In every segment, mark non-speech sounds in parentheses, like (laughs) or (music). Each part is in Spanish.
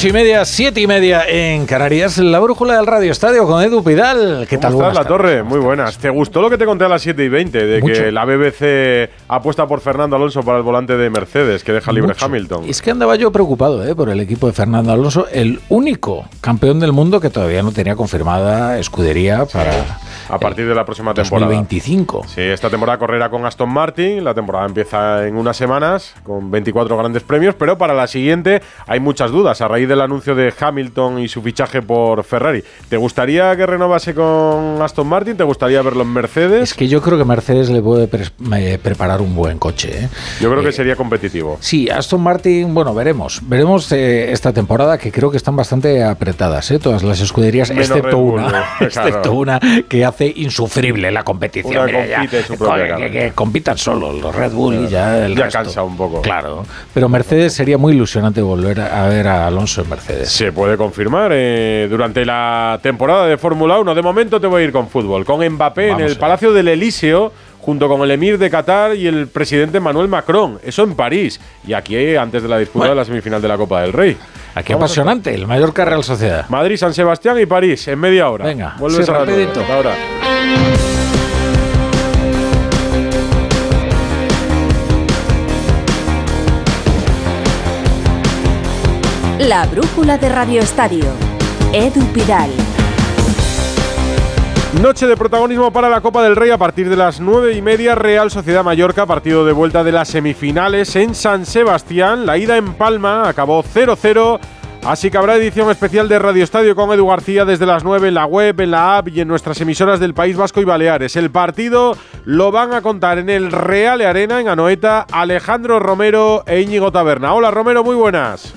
Ocho y media, siete y media en Canarias, la brújula del Radio Estadio con Edu Pidal. ¿Qué tal? ¿Cómo estás, La Torre? Muy buenas. ¿Te gustó lo que te conté a las 7 y 20 de que la BBC apuesta por Fernando Alonso para el volante de Mercedes, que deja libre Hamilton? Es que andaba yo preocupado ¿eh? por el equipo de Fernando Alonso, el único campeón del mundo que todavía no tenía confirmada escudería para a partir de la próxima temporada. 2025. Sí, esta temporada correrá con Aston Martin. La temporada empieza en unas semanas con 24 grandes premios, pero para la siguiente hay muchas dudas a raíz del anuncio de Hamilton y su fichaje por Ferrari. ¿Te gustaría que renovase con Aston Martin? ¿Te gustaría verlo en Mercedes? Es que yo creo que Mercedes le puede preparar un buen coche. ¿eh? Yo creo que eh, sería competitivo. Sí, Aston Martin, bueno, veremos. Veremos eh, esta temporada que creo que están bastante apretadas, todas las escuderías, excepto una, (laughs) excepto una que hace insufrible la competición. que, compitan solo los Red Bull y ya el Ya cansa un poco. Claro, pero Mercedes sería muy ilusionante volver a ver a Alonso en Mercedes. Se puede confirmar eh, durante la temporada de Fórmula 1. De momento te voy a ir con fútbol, con Mbappé en el Palacio del Elíseo junto con el emir de Qatar y el presidente Manuel Macron. Eso en París. Y aquí, antes de la disputa de la semifinal de la Copa del Rey. Aquí apasionante, el Mallorca Real Sociedad. Madrid, San Sebastián y París, en media hora. Venga, vuelves a rapidito. Ahora. La brújula de Radio Estadio. Edu Pidal. Noche de protagonismo para la Copa del Rey a partir de las nueve y media. Real Sociedad Mallorca, partido de vuelta de las semifinales en San Sebastián. La ida en Palma acabó 0-0. Así que habrá edición especial de Radio Estadio con Edu García desde las 9 en la web, en la app y en nuestras emisoras del País Vasco y Baleares. El partido lo van a contar en el Real Arena, en Anoeta, Alejandro Romero e Íñigo Taberna. Hola Romero, muy buenas.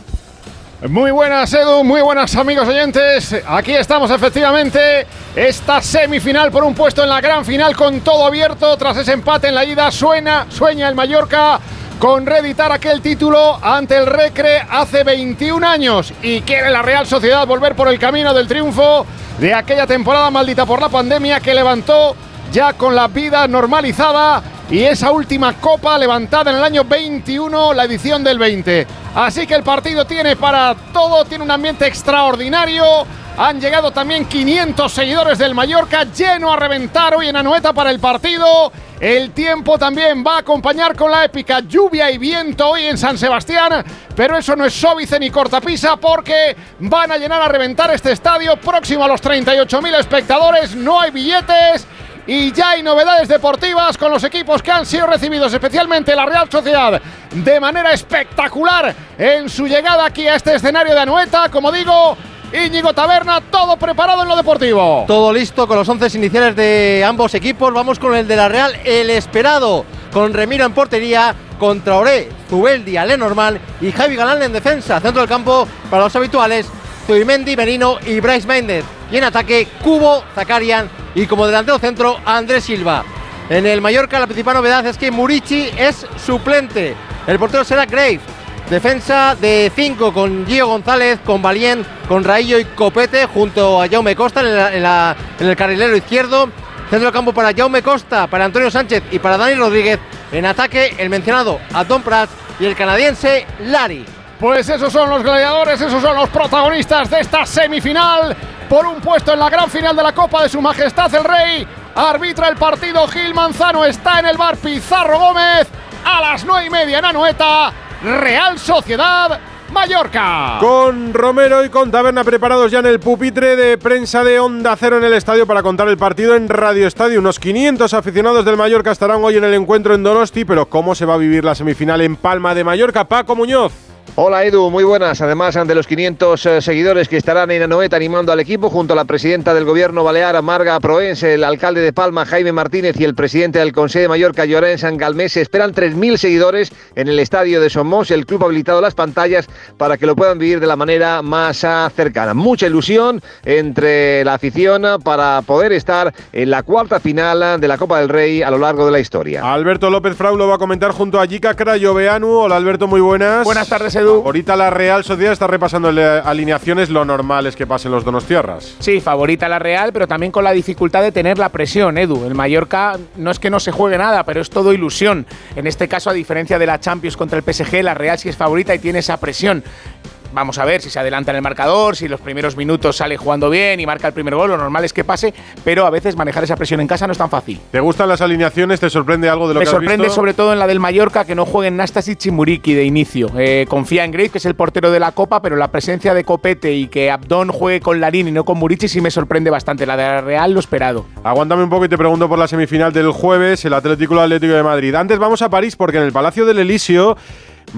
Muy buenas, Edu, muy buenas amigos oyentes. Aquí estamos efectivamente. Esta semifinal por un puesto en la gran final con todo abierto. Tras ese empate en la ida, sueña el Mallorca con reeditar aquel título ante el Recre hace 21 años y quiere la Real Sociedad volver por el camino del triunfo de aquella temporada maldita por la pandemia que levantó ya con la vida normalizada y esa última copa levantada en el año 21, la edición del 20. Así que el partido tiene para todo, tiene un ambiente extraordinario. Han llegado también 500 seguidores del Mallorca, lleno a reventar hoy en Anoeta para el partido. El tiempo también va a acompañar con la épica lluvia y viento hoy en San Sebastián, pero eso no es sóbice ni cortapisa porque van a llenar a reventar este estadio próximo a los 38.000 espectadores, no hay billetes y ya hay novedades deportivas con los equipos que han sido recibidos, especialmente la Real Sociedad, de manera espectacular en su llegada aquí a este escenario de Anoeta. Como digo, Íñigo Taberna, todo preparado en lo deportivo. Todo listo con los once iniciales de ambos equipos. Vamos con el de la Real, el esperado, con Remiro en portería, contra Oré, Zubeldi, Lenormand y Javi Galán en defensa. Centro del campo para los habituales, Zubimendi, Benino y Bryce Méndez. Y en ataque, Cubo, Zakarian y como delantero centro, Andrés Silva. En el Mallorca la principal novedad es que Murici es suplente. El portero será Grave. Defensa de 5 con Gio González, con Valien, con Raillo y Copete junto a Jaume Costa en, el carrilero izquierdo. Centro de campo para Jaume Costa, para Antonio Sánchez y para Dani Rodríguez. En ataque el mencionado Tom Prats y el canadiense Lari. Pues esos son los gladiadores, esos son los protagonistas de esta semifinal por un puesto en la gran final de la Copa de Su Majestad el Rey. Arbitra el partido Gil Manzano, está en el bar Pizarro Gómez a las nueve y media en Anoeta. Real Sociedad Mallorca. Con Romero y con Taberna preparados ya en el pupitre de prensa de Onda Cero en el estadio para contar el partido en Radio Estadio. Unos 500 aficionados del Mallorca estarán hoy en el encuentro en Donosti, pero ¿cómo se va a vivir la semifinal en Palma de Mallorca? Paco Muñoz. Hola Edu, muy buenas. Además, ante los 500 eh, seguidores que estarán en Anoeta animando al equipo, junto a la presidenta del gobierno balear, Marga Proense, el alcalde de Palma, Jaime Martínez, y el presidente del Consejo de Mallorca, Llorén San Galmés, se esperan 3.000 seguidores en el estadio de Somos. El club ha habilitado las pantallas para que lo puedan vivir de la manera más ah, cercana. Mucha ilusión entre la afición para poder estar en la cuarta final de la Copa del Rey a lo largo de la historia. Alberto López Frau lo va a comentar junto a Yika Crayoveanu. Hola Alberto, muy buenas. Buenas tardes, Ahorita la Real Sociedad está repasando alineaciones, lo normal es que pasen los Donostiarras. Sí, favorita la Real, pero también con la dificultad de tener la presión, Edu. El Mallorca no es que no se juegue nada, pero es todo ilusión. En este caso, a diferencia de la Champions contra el PSG, la Real sí es favorita y tiene esa presión vamos a ver si se adelanta en el marcador, si los primeros minutos sale jugando bien y marca el primer gol, lo normal es que pase, pero a veces manejar esa presión en casa no es tan fácil. ¿Te gustan las alineaciones? ¿Te sorprende algo de lo Me que has sorprende sobre todo en la del Mallorca que no jueguen Nastasic y Muriki de inicio. Eh, confía en Grace, que es el portero de la Copa, pero la presencia de Copete y que Abdón juegue con Larín y no con Murici sí me sorprende bastante. La de la Real lo esperado. Aguántame un poco y te pregunto por la semifinal del jueves, el Atlético Atlético de Madrid. Antes vamos a París porque en el Palacio del Elíseo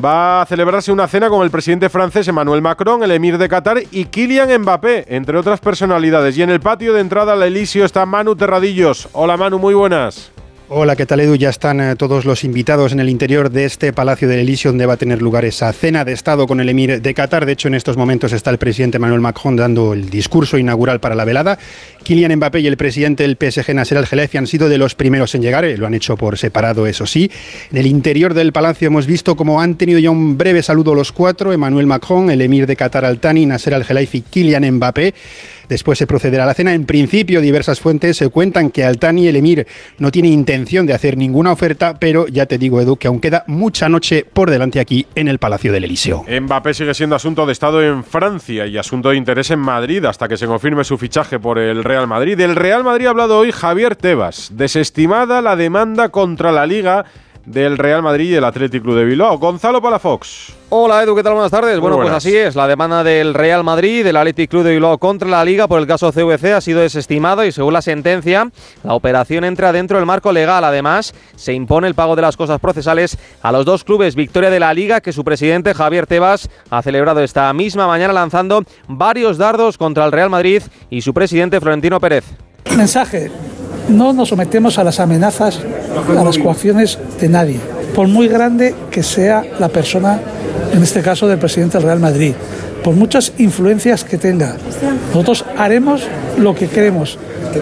va a celebrarse una cena con el presidente francés Emmanuel Macron, el emir de Qatar y Kylian Mbappé, entre otras personalidades. Y en el patio de entrada al Elíseo está Manu Terradillos. Hola Manu, muy buenas. Hola, ¿qué tal Edu? Ya están eh, todos los invitados en el interior de este Palacio del Elíseo donde va a tener lugar esa cena de Estado con el emir de Qatar. De hecho, en estos momentos está el presidente Manuel Macron dando el discurso inaugural para la velada. Kylian Mbappé y el presidente del PSG, Nasser Al-Khelaifi, han sido de los primeros en llegar. Eh, lo han hecho por separado, eso sí. En el interior del palacio hemos visto cómo han tenido ya un breve saludo los cuatro. Emmanuel Macron, el emir de Qatar Al-Thani, Nasser Al-Khelaifi, Kylian Mbappé. Después se procederá a la cena. En principio, diversas fuentes se cuentan que Altani, el emir, no tiene intención de hacer ninguna oferta, pero ya te digo, Edu, que aún queda mucha noche por delante aquí en el Palacio del Elíseo. Mbappé sigue siendo asunto de Estado en Francia y asunto de interés en Madrid hasta que se confirme su fichaje por el Real Madrid. Del Real Madrid ha hablado hoy Javier Tebas. Desestimada la demanda contra la Liga del Real Madrid y el Athletic Club de Bilbao. Gonzalo Palafox. Hola Edu, ¿qué tal? Buenas tardes. bueno, pues así es. La demanda del Real Madrid, del Athletic Club de Bilbao contra la Liga por el caso CVC ha sido desestimada y según la sentencia, la operación entra dentro del marco legal. Además, se impone el pago de las cosas procesales a los dos clubes. Victoria de la Liga, que su presidente Javier Tebas ha celebrado esta misma mañana lanzando varios dardos contra el Real Madrid y su presidente Florentino Pérez. Mensaje no nos sometemos a las amenazas, a las coacciones de nadie, por muy grande que sea la persona, en este caso del presidente del Real Madrid, por muchas influencias que tenga. Nosotros haremos lo que queremos,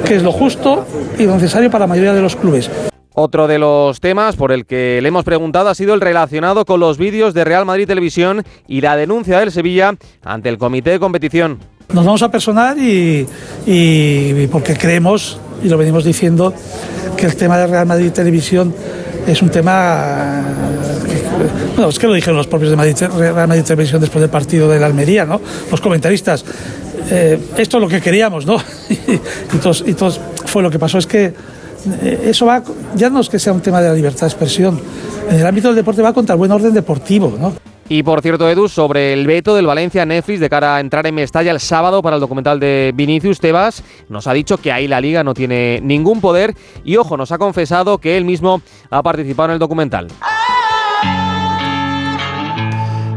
que es lo justo y lo necesario para la mayoría de los clubes. Otro de los temas por el que le hemos preguntado ha sido el relacionado con los vídeos de Real Madrid Televisión y la denuncia del Sevilla ante el comité de competición. Nos vamos a personar y, y porque creemos y lo venimos diciendo, que el tema de Real Madrid Televisión es un tema. bueno, es que lo dijeron los propios de Real Madrid Televisión después del partido de la Almería, ¿no? Los comentaristas. Eh, esto es lo que queríamos, ¿no? (laughs) y, entonces, entonces fue lo que pasó, es que eh, eso va, ya no es que sea un tema de la libertad de expresión, en el ámbito del deporte va contra el buen orden deportivo, ¿no? Y por cierto, Edu, sobre el veto del Valencia Netflix de cara a entrar en Mestalla el sábado para el documental de Vinicius Tebas, nos ha dicho que ahí la liga no tiene ningún poder y, ojo, nos ha confesado que él mismo ha participado en el documental.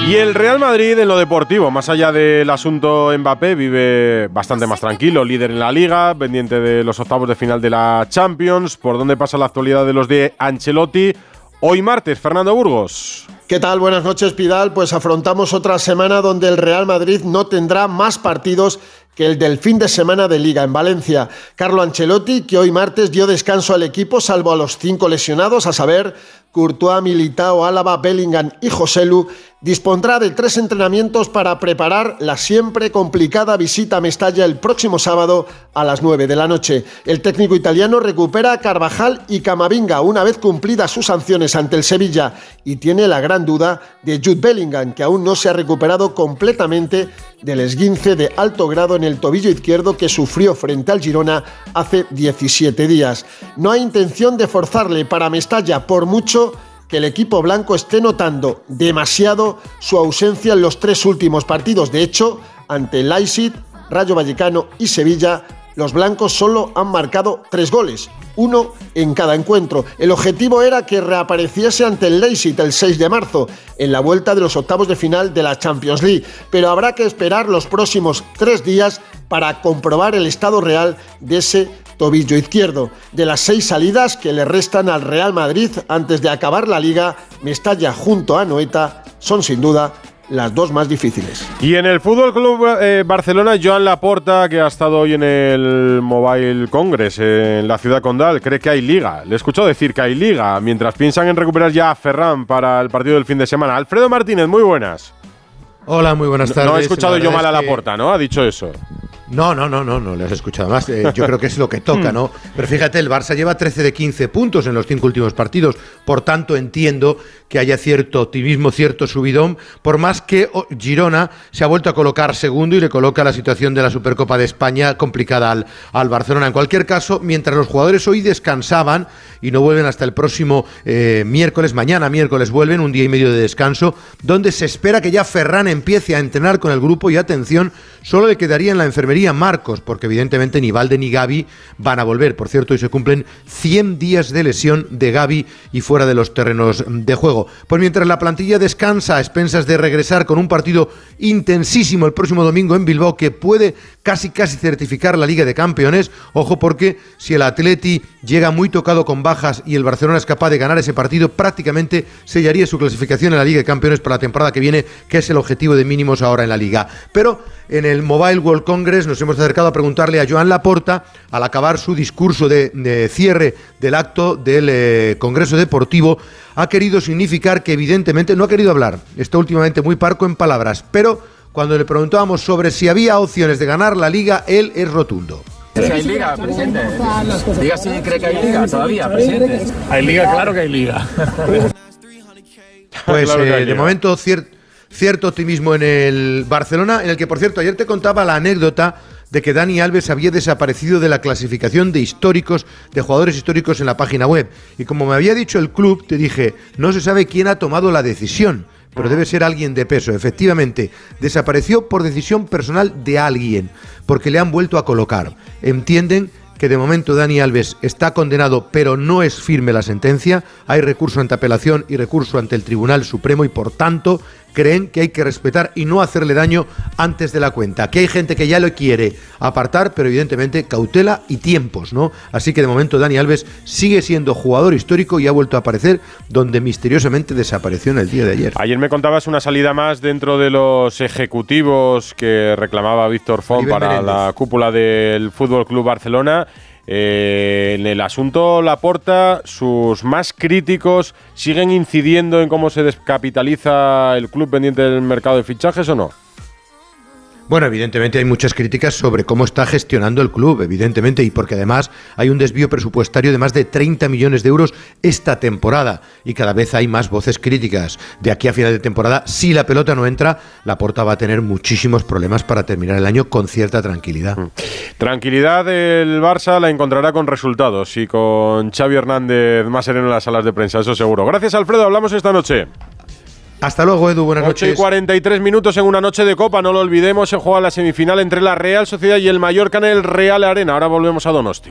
Y el Real Madrid en lo deportivo, más allá del asunto Mbappé, vive bastante más tranquilo, líder en la liga, pendiente de los octavos de final de la Champions, por dónde pasa la actualidad de los de Ancelotti. Hoy martes, Fernando Burgos. ¿Qué tal? Buenas noches, Pidal. Pues afrontamos otra semana donde el Real Madrid no tendrá más partidos que el del fin de semana de Liga en Valencia. Carlo Ancelotti, que hoy martes dio descanso al equipo, salvo a los cinco lesionados, a saber, Courtois, Militao, Álava, Bellingham y Joselu, dispondrá de tres entrenamientos para preparar la siempre complicada visita a Mestalla el próximo sábado a las 9 de la noche. El técnico italiano recupera a Carvajal y Camavinga una vez cumplidas sus sanciones ante el Sevilla y tiene la gran duda de Jude Bellingham, que aún no se ha recuperado completamente del esguince de alto grado en el tobillo izquierdo que sufrió frente al Girona hace 17 días. No hay intención de forzarle para Mestalla por mucho que el equipo blanco esté notando demasiado su ausencia en los tres últimos partidos. De hecho, ante Leipzig, Rayo Vallecano y Sevilla, los blancos solo han marcado tres goles, uno en cada encuentro. El objetivo era que reapareciese ante el Leipzig el 6 de marzo, en la vuelta de los octavos de final de la Champions League, pero habrá que esperar los próximos tres días para comprobar el estado real de ese tobillo izquierdo. De las seis salidas que le restan al Real Madrid antes de acabar la liga, Mestalla junto a Noeta son sin duda las dos más difíciles. Y en el Fútbol Club eh, Barcelona, Joan Laporta, que ha estado hoy en el Mobile Congress en la ciudad condal, cree que hay liga. Le he escuchado decir que hay liga, mientras piensan en recuperar ya a Ferran para el partido del fin de semana. Alfredo Martínez, muy buenas. Hola, muy buenas tardes. No, he escuchado yo mal a Laporta, ¿no? Ha dicho eso. No, no, no, no, no le has escuchado más. Eh, yo creo que es lo que toca, ¿no? (laughs) Pero fíjate, el Barça lleva 13 de 15 puntos en los cinco últimos partidos. Por tanto, entiendo que haya cierto optimismo, cierto subidón, por más que oh, Girona se ha vuelto a colocar segundo y le coloca la situación de la Supercopa de España complicada al, al Barcelona. En cualquier caso, mientras los jugadores hoy descansaban y no vuelven hasta el próximo eh, miércoles, mañana miércoles vuelven, un día y medio de descanso, donde se espera que ya Ferran empiece a entrenar con el grupo y atención, solo le quedaría en la enfermería Marcos, porque evidentemente ni Valde ni Gaby van a volver. Por cierto, hoy se cumplen 100 días de lesión de Gaby y fuera de los terrenos de juego. Pues mientras la plantilla descansa a expensas de regresar con un partido intensísimo el próximo domingo en Bilbao que puede casi casi certificar la Liga de Campeones, ojo porque si el Atleti llega muy tocado con bajas y el Barcelona es capaz de ganar ese partido, prácticamente sellaría su clasificación en la Liga de Campeones para la temporada que viene, que es el objetivo de mínimos ahora en la Liga. Pero en el Mobile World Congress nos hemos acercado a preguntarle a Joan Laporta, al acabar su discurso de, cierre del acto del eh, Congreso Deportivo, ha querido significar que evidentemente no ha querido hablar, está últimamente muy parco en palabras, pero cuando le preguntábamos sobre si había opciones de ganar la liga, él es rotundo. hay liga, presidente. Diga si cree que hay liga todavía, presidente. Hay liga, claro que hay liga. Pues eh, de momento cierto cierto optimismo en el Barcelona, en el que, por cierto, ayer te contaba la anécdota de que Dani Alves había desaparecido de la clasificación de históricos, de jugadores históricos en la página web. Y como me había dicho el club, te dije, no se sabe quién ha tomado la decisión, pero debe ser alguien de peso. Efectivamente, desapareció por decisión personal de alguien, porque le han vuelto a colocar. Entienden que de momento Dani Alves está condenado, pero no es firme la sentencia. Hay recurso ante apelación y recurso ante el Tribunal Supremo y por tanto creen que hay que respetar y no hacerle daño antes de la cuenta. Que hay gente que ya lo quiere apartar, pero evidentemente cautela y tiempos, ¿no? Así que de momento Dani Alves sigue siendo jugador histórico y ha vuelto a aparecer donde misteriosamente desapareció en el día de ayer. Ayer me contabas una salida más dentro de los ejecutivos que reclamaba Víctor Font para la cúpula del Fútbol Club Barcelona. Eh, en el asunto Laporta, sus más críticos siguen incidiendo en cómo se descapitaliza el club pendiente del mercado de fichajes o no? Bueno, evidentemente hay muchas críticas sobre cómo está gestionando el club, evidentemente, y porque además hay un desvío presupuestario de más de 30 millones de euros esta temporada y cada vez hay más voces críticas. De aquí a final de temporada, si la pelota no entra, la Porta va a tener muchísimos problemas para terminar el año con cierta tranquilidad. Mm. Tranquilidad el Barça la encontrará con resultados y con Xavi Hernández más sereno en las salas de prensa, eso seguro. Gracias Alfredo, hablamos esta noche. Hasta luego, Edu. Buenas 8 y 43 minutos en una noche de Copa. No lo olvidemos, se juega la semifinal entre la Real Sociedad y el Mallorca en el Real Arena. Ahora volvemos a Donosti.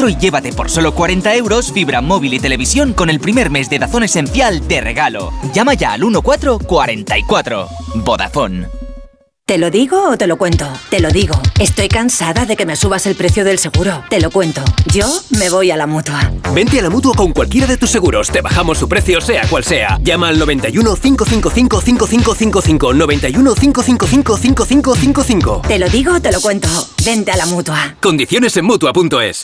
y llévate por solo 40 euros fibra móvil y televisión con el primer mes de Dazón Esencial de regalo. Llama ya al 1444. Vodafone. ¿Te lo digo o te lo cuento? Te lo digo. Estoy cansada de que me subas el precio del seguro. Te lo cuento. Yo me voy a la mutua. Vente a la mutua con cualquiera de tus seguros. Te bajamos su precio, sea cual sea. Llama al 91 555 5555. 91 555 5555. Te lo digo o te lo cuento. Vente a la mutua. Condiciones en mutua.es.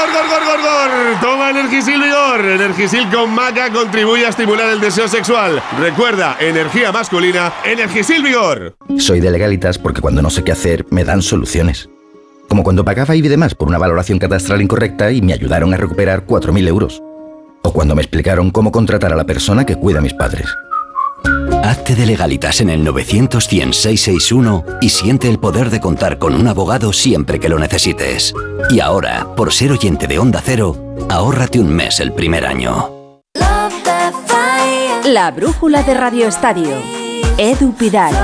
Toma Energisil Vigor. Energisil con maca contribuye a estimular el deseo sexual. Recuerda, energía masculina, Energisil Vigor. Soy de legalitas porque cuando no sé qué hacer, me dan soluciones. Como cuando pagaba IBI de más por una valoración catastral incorrecta y me ayudaron a recuperar 4.000 euros. O cuando me explicaron cómo contratar a la persona que cuida a mis padres. Hazte de legalitas en el 900 y siente el poder de contar con un abogado siempre que lo necesites. Y ahora, por ser oyente de Onda Cero, ahórrate un mes el primer año. La brújula de Radio Estadio. Edu Pidal.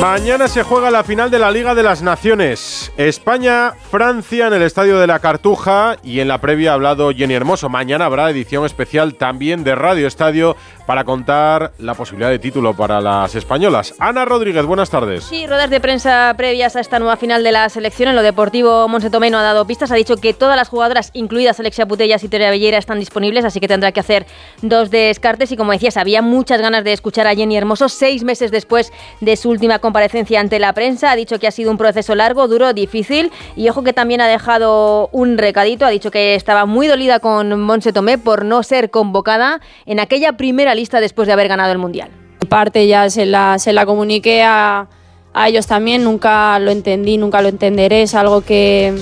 Mañana se juega la final de la Liga de las Naciones. España-Francia en el Estadio de la Cartuja y en la previa ha hablado Jenny Hermoso. Mañana habrá edición especial también de Radio Estadio para contar la posibilidad de título para las españolas. Ana Rodríguez, buenas tardes. Sí, ruedas de prensa previas a esta nueva final de la selección. En lo deportivo, Monse Tomé ha dado pistas. Ha dicho que todas las jugadoras, incluidas Alexia Putellas y Tere Bellera, están disponibles, así que tendrá que hacer dos descartes. Y como decías, había muchas ganas de escuchar a Jenny Hermoso seis meses después de su última comparecencia ante la prensa. Ha dicho que ha sido un proceso largo, duro, difícil y ojo que también ha dejado un recadito. Ha dicho que estaba muy dolida con Monse Tomé por no ser convocada en aquella primera lista después de haber ganado el Mundial. Parte ya se la, se la comuniqué a, a ellos también, nunca lo entendí, nunca lo entenderé. Es algo que,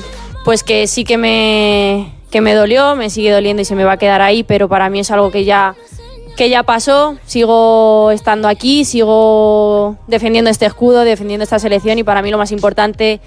pues que sí que me, que me dolió, me sigue doliendo y se me va a quedar ahí, pero para mí es algo que ya que ya pasó, sigo estando aquí, sigo defendiendo este escudo, defendiendo esta selección y para mí lo más importante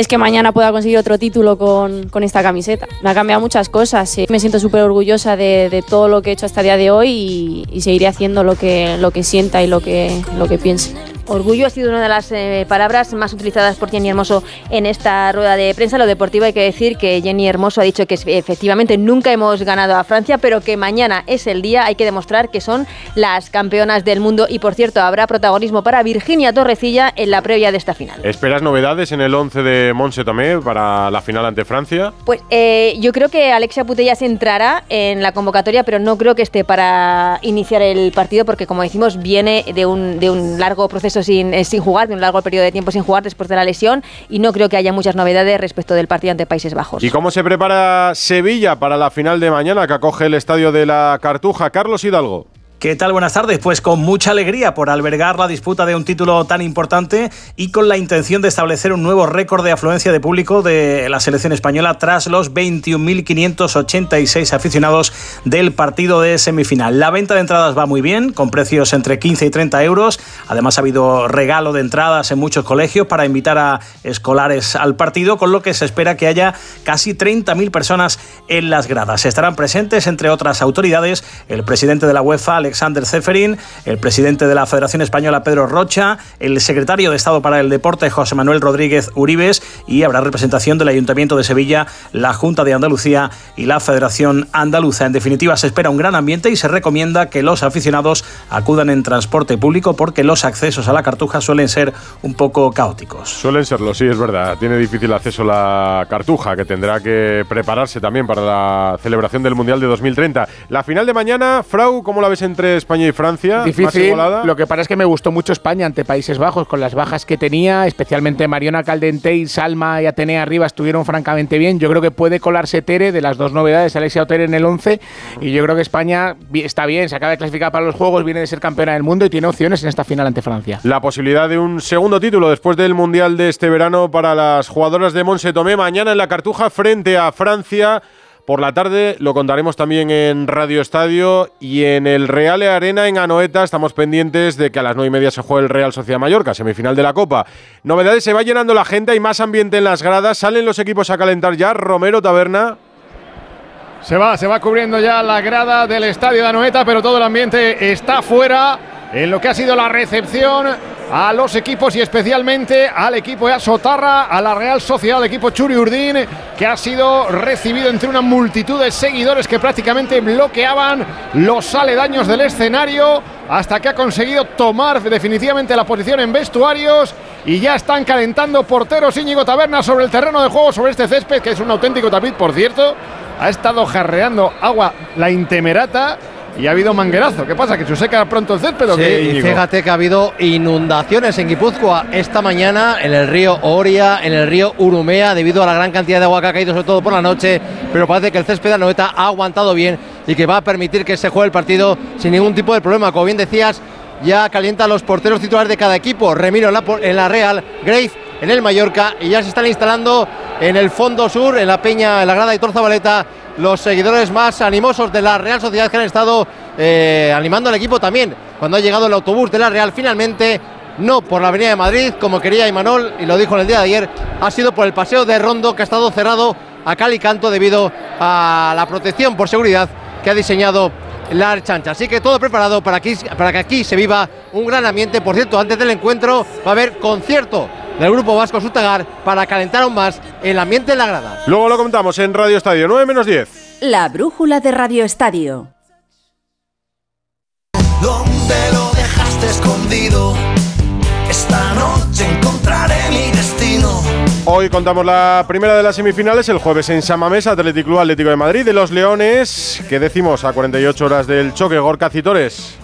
es que mañana pueda conseguir otro título con, con esta camiseta. Me ha cambiado muchas cosas, me siento súper orgullosa de, de, todo lo que he hecho hasta el día de hoy y, y, seguiré haciendo lo que, lo que sienta y lo que, lo que piense. Orgullo ha sido una de las eh, palabras más utilizadas por Jenny Hermoso en esta rueda de prensa. Lo deportivo hay que decir que Jenny Hermoso ha dicho que efectivamente nunca hemos ganado a Francia, pero que mañana es el día. Hay que demostrar que son las campeonas del mundo y, por cierto, habrá protagonismo para Virginia Torrecilla en la previa de esta final. ¿Esperas novedades en el 11 de Monse Tomé para la final ante Francia? Pues eh, yo creo que Alexia Putellas entrará en la convocatoria, pero no creo que esté para iniciar el partido porque, como decimos, viene de un, de un largo proceso sin, eh, sin jugar, de un largo periodo de tiempo sin jugar después de la lesión y no creo que haya muchas novedades respecto del partido ante Países Bajos. ¿Y cómo se prepara Sevilla para la final de mañana que acoge el estadio de la Cartuja? Carlos Hidalgo. ¿Qué tal? Buenas tardes. Pues con mucha alegría por albergar la disputa de un título tan importante y con la intención de establecer un nuevo récord de afluencia de público de la selección española tras los 21.586 aficionados del partido de semifinal. La venta de entradas va muy bien, con precios entre 15 y 30 euros. Además ha habido regalo de entradas en muchos colegios para invitar a escolares al partido, con lo que se espera que haya casi 30.000 personas en las gradas. Estarán presentes, entre otras autoridades, el presidente de la UEFA, Alexander Zeferin, el presidente de la Federación Española Pedro Rocha, el secretario de Estado para el Deporte José Manuel Rodríguez Uribes y habrá representación del Ayuntamiento de Sevilla, la Junta de Andalucía y la Federación Andaluza. En definitiva, se espera un gran ambiente y se recomienda que los aficionados acudan en transporte público porque los accesos a la Cartuja suelen ser un poco caóticos. Suelen serlo, sí, es verdad. Tiene difícil acceso la Cartuja, que tendrá que prepararse también para la celebración del Mundial de 2030. La final de mañana, Frau, ¿cómo la ves entre España y Francia? Difícil. Lo que pasa es que me gustó mucho España ante Países Bajos, con las bajas que tenía, especialmente Mariona Caldentey, Salma y Atenea arriba estuvieron francamente bien. Yo creo que puede colarse Tere de las dos novedades, Alexia Otere en el 11, y yo creo que España está bien, se acaba de clasificar para los Juegos, viene de ser campeona del mundo y tiene opciones en esta final ante Francia. La posibilidad de un segundo título después del Mundial de este verano para las jugadoras de Monse Tomé mañana en la Cartuja frente a Francia. Por la tarde lo contaremos también en Radio Estadio y en el Real Arena en Anoeta. Estamos pendientes de que a las nueve y media se juegue el Real Sociedad Mallorca, semifinal de la Copa. Novedades, se va llenando la gente, hay más ambiente en las gradas, salen los equipos a calentar ya. Romero Taberna. Se va, se va cubriendo ya la grada del estadio de Anoeta, pero todo el ambiente está fuera en lo que ha sido la recepción a los equipos y especialmente al equipo de Sotarra, a la Real Sociedad, equipo Churi Urdín, que ha sido recibido entre una multitud de seguidores que prácticamente bloqueaban los aledaños del escenario hasta que ha conseguido tomar definitivamente la posición en vestuarios y ya están calentando porteros Íñigo Taberna sobre el terreno de juego, sobre este césped, que es un auténtico tapiz, por cierto. Ha estado jarreando agua la intemerata y ha habido manguerazo. ¿Qué pasa? ¿Que se seca pronto el césped sí? Y fíjate que ha habido inundaciones en Guipúzcoa esta mañana en el río Oria, en el río Urumea, debido a la gran cantidad de agua que ha caído, sobre todo por la noche. Pero parece que el césped de Anoeta ha aguantado bien y que va a permitir que se juegue el partido sin ningún tipo de problema. Como bien decías, ya calienta los porteros titulares de cada equipo. Remiro en la, en la Real, Grave en el Mallorca y ya se están instalando en el fondo sur, en la Peña, en la grada de Torzabaleta, los seguidores más animosos de la Real Sociedad que han estado eh, animando al equipo también. Cuando ha llegado el autobús de la Real, finalmente, no por la Avenida de Madrid, como quería Imanol, y lo dijo en el día de ayer, ha sido por el paseo de Rondo, que ha estado cerrado a cal y canto debido a la protección por seguridad que ha diseñado la chancha. Así que todo preparado para que aquí se viva un gran ambiente. Por cierto, antes del encuentro va a haber concierto del grupo vasco Sutagar para calentar aún más el ambiente en la grada. Luego lo comentamos en Radio Estadio 9 menos 10. La brújula de Radio Estadio. ¿Dónde lo dejaste escondido? Esta noche encontraré mi destino. Hoy contamos la primera de las semifinales, el jueves en Samamés, Atlético Club Atlético de Madrid, de los Leones, que decimos a 48 horas del choque, Gorka Citores.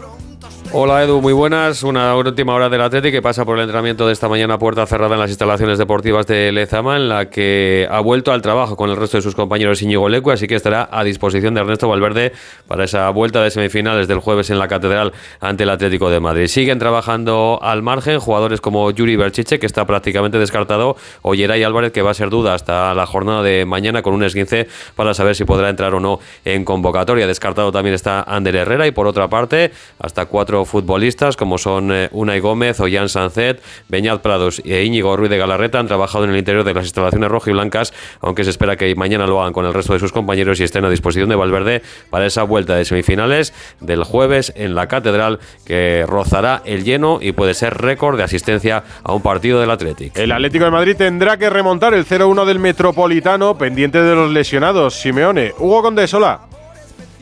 Hola Edu, muy buenas. Una última hora del Atlético que pasa por el entrenamiento de esta mañana puerta cerrada en las instalaciones deportivas de Lezama, en la que ha vuelto al trabajo con el resto de sus compañeros Íñigo Lecu, así que estará a disposición de Ernesto Valverde para esa vuelta de semifinales del jueves en la Catedral ante el Atlético de Madrid. Siguen trabajando al margen jugadores como Yuri Berchiche, que está prácticamente descartado, o Yeray Álvarez, que va a ser duda hasta la jornada de mañana con un esguince para saber si podrá entrar o no en convocatoria. Descartado también está Ander Herrera y por otra parte, hasta cuatro futbolistas como son eh, Unai Gómez, Ollán Sancet, Beñat Prados e Íñigo Ruiz de Galarreta han trabajado en el interior de las instalaciones rojo y blancas, aunque se espera que mañana lo hagan con el resto de sus compañeros y estén a disposición de Valverde para esa vuelta de semifinales del jueves en la Catedral que rozará el lleno y puede ser récord de asistencia a un partido del Athletic. El Atlético de Madrid tendrá que remontar el 0-1 del Metropolitano pendiente de los lesionados. Simeone, Hugo Condesola.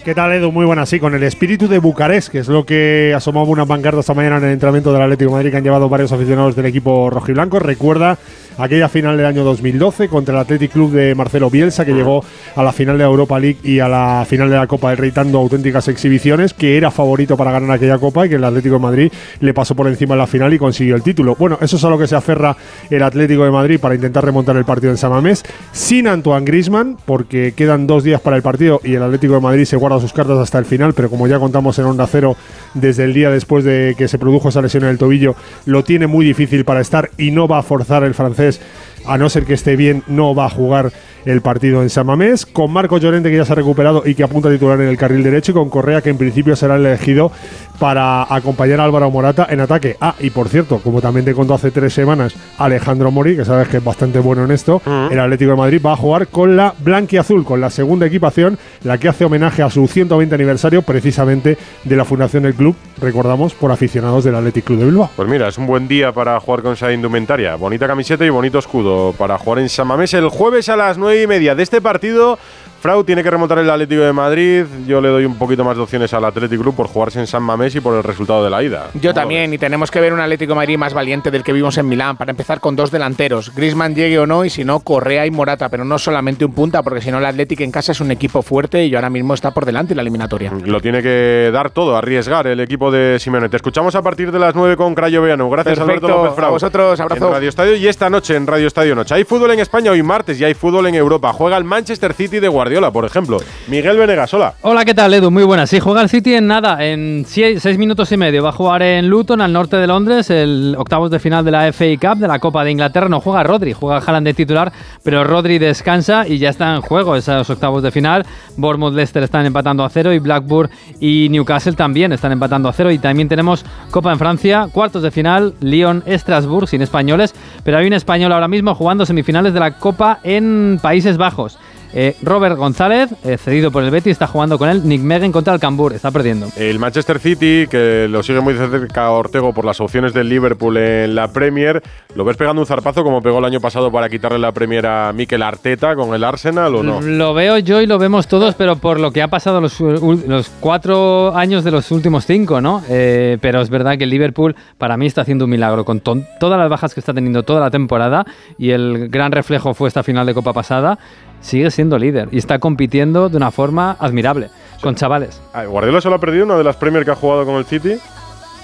¿Qué tal, Edu? Muy buena. Sí, con el espíritu de Bucarest, que es lo que asomaba una pancarta esta mañana en el entrenamiento del Atlético de Madrid que han llevado varios aficionados del equipo rojiblanco. Recuerda aquella final del año 2012 contra el Athletic Club de Marcelo Bielsa, que llegó a la final de Europa League y a la final de la Copa del Rey dando auténticas exhibiciones, que era favorito para ganar aquella Copa y que el Atlético de Madrid le pasó por encima en la final y consiguió el título. Bueno, eso es a lo que se aferra el Atlético de Madrid para intentar remontar el partido en Samamés, sin Antoine Grisman, porque quedan dos días para el partido y el Atlético de Madrid se guarda sus cartas hasta el final, pero como ya contamos en Onda Cero, desde el día después de que se produjo esa lesión en el tobillo, lo tiene muy difícil para estar y no va a forzar el francés a no ser que esté bien, no va a jugar el partido en Samamés, con Marco Llorente que ya se ha recuperado y que apunta a titular en el carril derecho, y con Correa que en principio será elegido para acompañar a Álvaro Morata en ataque. Ah, y por cierto, como también te contó hace tres semanas Alejandro Mori, que sabes que es bastante bueno en esto, el Atlético de Madrid va a jugar con la Azul, con la segunda equipación, la que hace homenaje a su 120 aniversario precisamente de la fundación del club, recordamos, por aficionados del Athletic Club de Bilbao. Pues mira, es un buen día para jugar con esa indumentaria. Bonita camiseta y bonito escudo para jugar en Samamés el jueves a las 9 y media de este partido. Frau tiene que remontar el Atlético de Madrid. Yo le doy un poquito más de opciones al Atlético Club por jugarse en San Mamés y por el resultado de la ida. Yo también, y tenemos que ver un Atlético de Madrid más valiente del que vimos en Milán, para empezar con dos delanteros, Grisman llegue o no, y si no, Correa y Morata, pero no solamente un punta, porque si no, el Atlético en casa es un equipo fuerte y ahora mismo está por delante en la eliminatoria. Lo tiene que dar todo, arriesgar el equipo de Simeone. Te escuchamos a partir de las 9 con Crayo Veano. Gracias, Perfecto, Alberto López Frau. A vosotros, abrazo. En Radio Estadio y esta noche en Radio Estadio Noche. Hay fútbol en España hoy martes y hay fútbol en Europa. Juega el Manchester City de Guardiola, por ejemplo. Miguel Venegas, hola. Hola, ¿qué tal, Edu? Muy buenas. Sí, juega el City en nada, en seis, minutos y medio. Va a jugar en Luton, al norte de Londres, el octavos de final de la FA Cup, de la Copa de Inglaterra. No juega Rodri, juega Haaland de titular, pero Rodri descansa y ya está en juego esos octavos de final. Bournemouth, Leicester están empatando a cero y Blackburn y Newcastle también están empatando a cero. Y también tenemos Copa en Francia, cuartos de final, Lyon, Estrasburg, sin españoles, pero hay un español ahora mismo jugando semifinales de la Copa en Países Bajos. Eh, Robert González, eh, cedido por el Betis, está jugando con él. Nick Megan contra el Cambur, está perdiendo. El Manchester City, que lo sigue muy de cerca Ortego por las opciones del Liverpool en la Premier, ¿lo ves pegando un zarpazo como pegó el año pasado para quitarle la Premier a Mikel Arteta con el Arsenal o no? Lo veo yo y lo vemos todos, pero por lo que ha pasado los, los cuatro años de los últimos cinco, ¿no? Eh, pero es verdad que el Liverpool para mí está haciendo un milagro con todas las bajas que está teniendo toda la temporada y el gran reflejo fue esta final de Copa pasada sigue siendo líder y está compitiendo de una forma admirable con chavales. Ah, Guardiola solo ha perdido una de las Premier que ha jugado con el City.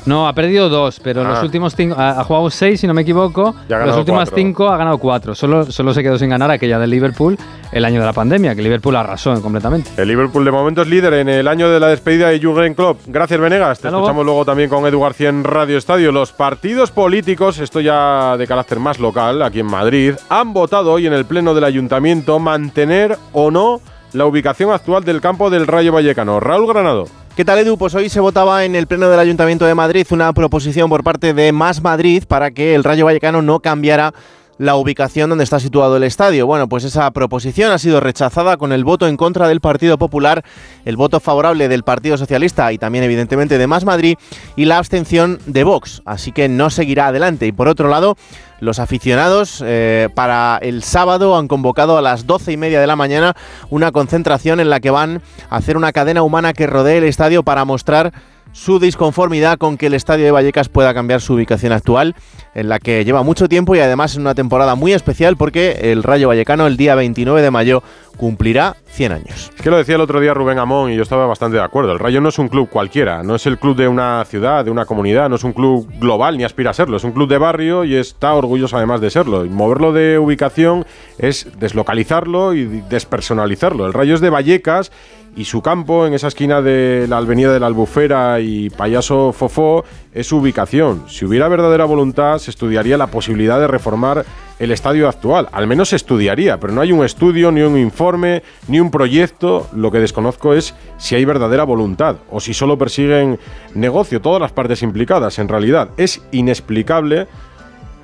No, ha perdido dos, pero los Ah. últimos cinco. Ha, ha jugado seis, si no me equivoco. Últimos cuatro. cinco ha ganado cuatro. Solo, solo se quedó sin ganar aquella del Liverpool el año de la pandemia, que Liverpool arrasó completamente. El Liverpool de momento es líder en el año de la despedida de Jürgen Klopp. Gracias, Venegas. Te luego. escuchamos luego también con Edu García en Radio Estadio. Los partidos políticos, esto ya de carácter más local, aquí en Madrid, han votado hoy en el Pleno del Ayuntamiento mantener o no la ubicación actual del campo del Rayo Vallecano. Raúl Granado. ¿Qué tal, Edu? Pues hoy se votaba en el Pleno del Ayuntamiento de Madrid una proposición por parte de Más Madrid para que el Rayo Vallecano no cambiara la ubicación donde está situado el estadio. Bueno, pues esa proposición ha sido rechazada con el voto en contra del Partido Popular, el voto favorable del Partido Socialista y también evidentemente de Más Madrid y la abstención de Vox. Así que no seguirá adelante. Y por otro lado, los aficionados eh, para el sábado han convocado a las doce y media de la mañana una concentración en la que van a hacer una cadena humana que rodee el estadio para mostrar su disconformidad con que el estadio de Vallecas pueda cambiar su ubicación actual, en la que lleva mucho tiempo y además en una temporada muy especial porque el Rayo Vallecano el día 29 de mayo cumplirá 100 años. Es que lo decía el otro día Rubén Amón y yo estaba bastante de acuerdo. El Rayo no es un club cualquiera, no es el club de una ciudad, de una comunidad, no es un club global ni aspira a serlo, es un club de barrio y está orgulloso además de serlo. Y moverlo de ubicación es deslocalizarlo y despersonalizarlo. El Rayo es de Vallecas y su campo en esa esquina de la Avenida de la Albufera y Payaso Fofó es su ubicación. Si hubiera verdadera voluntad, se estudiaría la posibilidad de reformar el estadio actual. Al menos se estudiaría, pero no hay un estudio, ni un informe, ni un proyecto. Lo que desconozco es si hay verdadera voluntad o si solo persiguen negocio, todas las partes implicadas. En realidad, es inexplicable.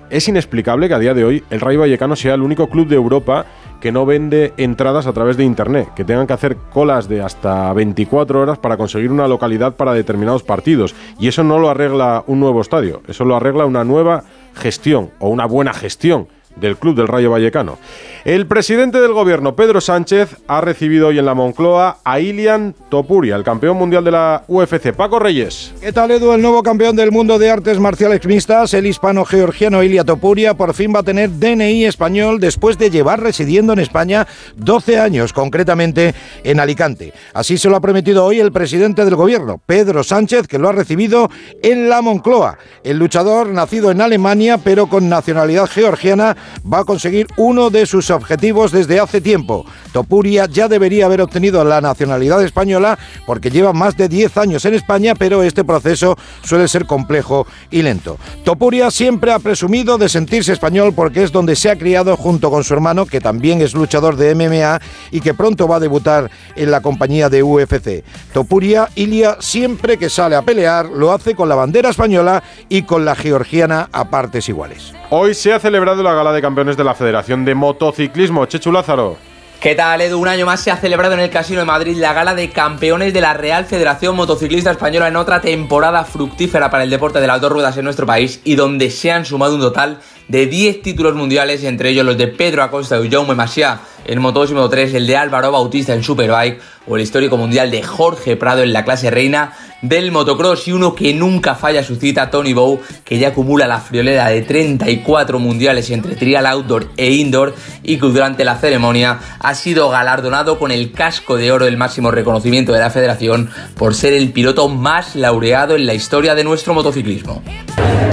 Es inexplicable que a día de hoy el Rayo Vallecano sea el único club de Europa que no vende entradas a través de Internet, que tengan que hacer colas de hasta 24 horas para conseguir una localidad para determinados partidos. Y eso no lo arregla un nuevo estadio, eso lo arregla una nueva gestión o una buena gestión del Club del Rayo Vallecano. El presidente del gobierno, Pedro Sánchez, ha recibido hoy en la Moncloa a Ilian Topuria, el campeón mundial de la UFC. Paco Reyes. ¿Qué tal, Edu? El nuevo campeón del mundo de artes marciales mixtas, el hispano-georgiano Ilia Topuria, por fin va a tener DNI español después de llevar residiendo en España 12 años, concretamente en Alicante. Así se lo ha prometido hoy el presidente del gobierno, Pedro Sánchez, que lo ha recibido en la Moncloa. El luchador, nacido en Alemania, pero con nacionalidad georgiana, va a conseguir uno de sus objetivos desde hace tiempo. Topuria ya debería haber obtenido la nacionalidad española porque lleva más de 10 años en España, pero este proceso suele ser complejo y lento. Topuria siempre ha presumido de sentirse español porque es donde se ha criado junto con su hermano, que también es luchador de MMA y que pronto va a debutar en la compañía de UFC. Topuria, Ilia, siempre que sale a pelear, lo hace con la bandera española y con la georgiana a partes iguales. Hoy se ha celebrado la gala de campeones de la Federación de Motociclismo. Chechu Lázaro. ¿Qué tal, Edu? Un año más se ha celebrado en el Casino de Madrid la gala de campeones de la Real Federación Motociclista Española en otra temporada fructífera para el deporte de las dos ruedas en nuestro país y donde se han sumado un total de 10 títulos mundiales, entre ellos los de Pedro Acosta y Jaume Masia en Moto2 y Moto3, el de Álvaro Bautista en Superbike o el histórico mundial de Jorge Prado en la clase reina del motocross y uno que nunca falla su cita, Tony Bow, que ya acumula la friolera de 34 mundiales entre trial outdoor e indoor y que durante la ceremonia ha sido galardonado con el casco de oro, el máximo reconocimiento de la federación, por ser el piloto más laureado en la historia de nuestro motociclismo.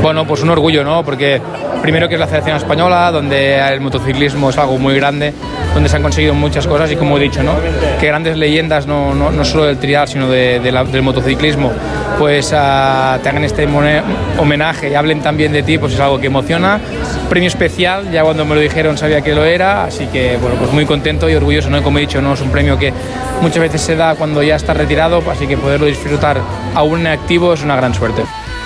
Bueno, pues un orgullo, ¿no? Porque primero que es la Federación Española, donde el motociclismo es algo muy grande, donde se han conseguido muchas cosas y como he dicho, ¿no? Que grandes leyendas, no, no, no solo del trial, sino de, de la, del motociclismo, pues uh, te hagan este homenaje y hablen también de ti, pues es algo que emociona. Premio especial, ya cuando me lo dijeron sabía que lo era, así que bueno, pues muy contento y orgulloso, ¿no? Como he dicho, no es un premio que muchas veces se da cuando ya estás retirado, así que poderlo disfrutar aún en activo es una gran suerte.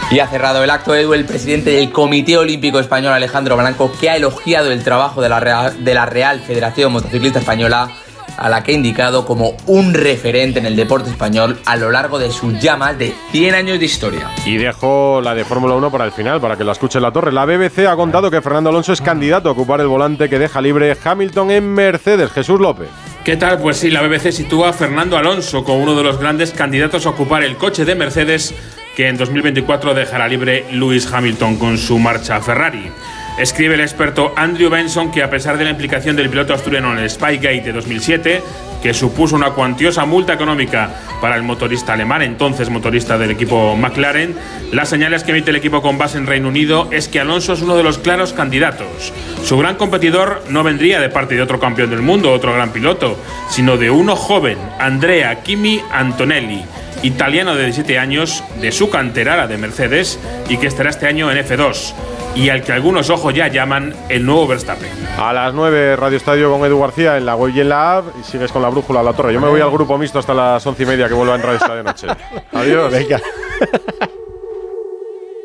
Y ha cerrado el acto Edu, el presidente del Comité Olímpico Español, Alejandro Blanco, que ha elogiado el trabajo de la Real, de la Real Federación Motociclista Española, a la que ha indicado como un referente en el deporte español a lo largo de sus ya más de 100 años de historia. Y dejo la de Fórmula 1 para el final, para que la escuche la torre. La BBC ha contado que Fernando Alonso es candidato a ocupar el volante que deja libre Hamilton en Mercedes. Jesús López. ¿Qué tal? Pues sí, la BBC sitúa a Fernando Alonso como uno de los grandes candidatos a ocupar el coche de Mercedes que en 2024 dejará libre Lewis Hamilton con su marcha a Ferrari. Escribe el experto Andrew Benson que a pesar de la implicación del piloto asturiano en el Spygate de 2007, que supuso una cuantiosa multa económica para el motorista alemán, entonces motorista del equipo McLaren, las señales que emite el equipo con base en Reino Unido es que Alonso es uno de los claros candidatos. Su gran competidor no vendría de parte de otro campeón del mundo, otro gran piloto, sino de uno joven, Andrea Kimi Antonelli italiano de 17 años, de su cantera, la de Mercedes, y que estará este año en F2. y al que algunos ojos ya llaman el nuevo Verstappen. A las 9, Radio Estadio con Edu García en la web y en la app. Y sigues con la brújula a la torre. Yo me voy al grupo mixto hasta las once y media que vuelva en Radio Estadio Noche. (laughs) Adiós. Venga. (laughs)